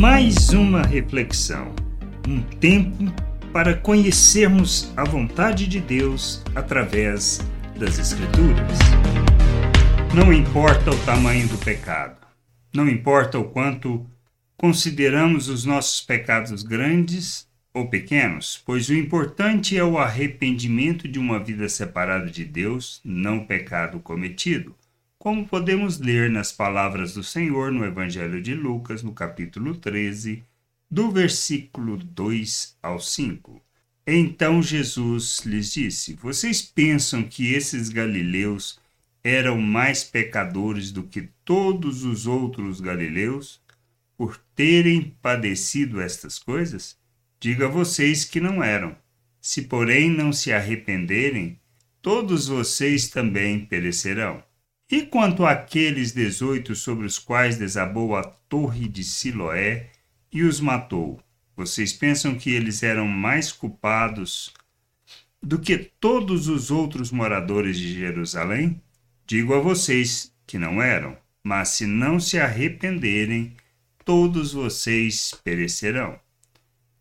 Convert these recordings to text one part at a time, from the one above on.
mais uma reflexão, um tempo para conhecermos a vontade de Deus através das Escrituras. Não importa o tamanho do pecado, não importa o quanto consideramos os nossos pecados grandes ou pequenos, pois o importante é o arrependimento de uma vida separada de Deus, não pecado cometido como podemos ler nas palavras do Senhor no Evangelho de Lucas, no capítulo 13, do versículo 2 ao 5. Então Jesus lhes disse: Vocês pensam que esses galileus eram mais pecadores do que todos os outros galileus por terem padecido estas coisas? Diga a vocês que não eram. Se, porém, não se arrependerem, todos vocês também perecerão. E quanto àqueles dezoito sobre os quais desabou a torre de Siloé e os matou, vocês pensam que eles eram mais culpados do que todos os outros moradores de Jerusalém? Digo a vocês que não eram, mas se não se arrependerem, todos vocês perecerão.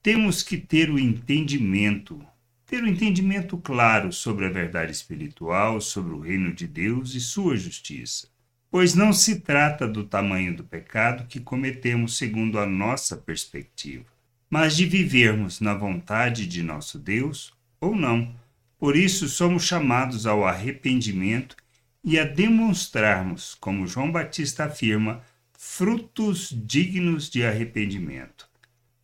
Temos que ter o entendimento ter um entendimento claro sobre a verdade espiritual, sobre o reino de Deus e sua justiça. Pois não se trata do tamanho do pecado que cometemos segundo a nossa perspectiva, mas de vivermos na vontade de nosso Deus ou não. Por isso somos chamados ao arrependimento e a demonstrarmos, como João Batista afirma, frutos dignos de arrependimento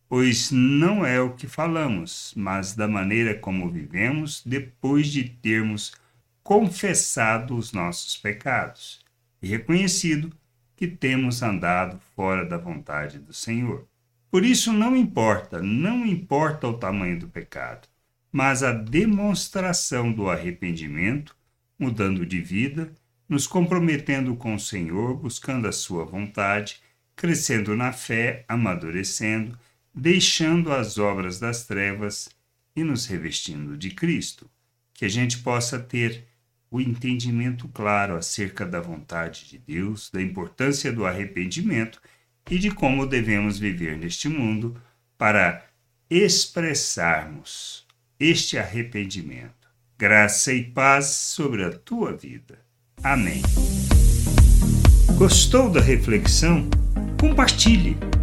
pois não é o que falamos, mas da maneira como vivemos depois de termos confessado os nossos pecados e reconhecido que temos andado fora da vontade do Senhor. Por isso não importa, não importa o tamanho do pecado, mas a demonstração do arrependimento, mudando de vida, nos comprometendo com o Senhor, buscando a sua vontade, crescendo na fé, amadurecendo, deixando as obras das trevas e nos revestindo de Cristo, que a gente possa ter o entendimento claro acerca da vontade de Deus, da importância do arrependimento e de como devemos viver neste mundo para expressarmos este arrependimento. Graça e paz sobre a tua vida. Amém. Gostou da reflexão? Compartilhe